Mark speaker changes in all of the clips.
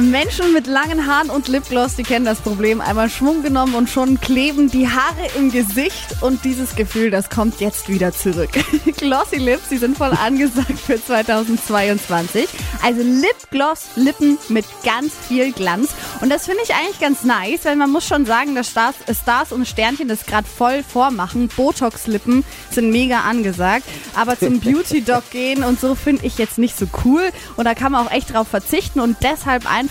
Speaker 1: Menschen mit langen Haaren und Lipgloss, die kennen das Problem. Einmal Schwung genommen und schon kleben die Haare im Gesicht. Und dieses Gefühl, das kommt jetzt wieder zurück. Glossy Lips, die sind voll angesagt für 2022. Also Lipgloss, Lippen mit ganz viel Glanz. Und das finde ich eigentlich ganz nice, weil man muss schon sagen, dass Stars, Stars und Sternchen das gerade voll vormachen. Botox-Lippen sind mega angesagt. Aber zum Beauty-Doc gehen und so finde ich jetzt nicht so cool. Und da kann man auch echt drauf verzichten und deshalb einfach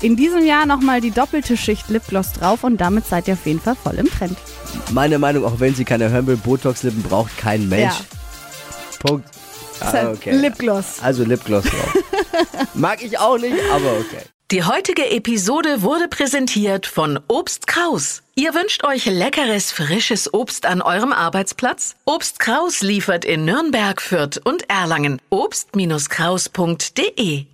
Speaker 1: in diesem Jahr nochmal die doppelte Schicht Lipgloss drauf und damit seid ihr auf jeden Fall voll im Trend.
Speaker 2: Meine Meinung, auch wenn sie keine hören will, Botox-Lippen braucht kein Mensch.
Speaker 1: Ja.
Speaker 2: Punkt. Ah,
Speaker 1: halt
Speaker 2: okay.
Speaker 1: Lipgloss.
Speaker 2: Also Lipgloss drauf. Mag ich auch nicht, aber okay.
Speaker 3: Die heutige Episode wurde präsentiert von Obst Kraus. Ihr wünscht euch leckeres, frisches Obst an eurem Arbeitsplatz? Obst Kraus liefert in Nürnberg, Fürth und Erlangen. Obst-Kraus.de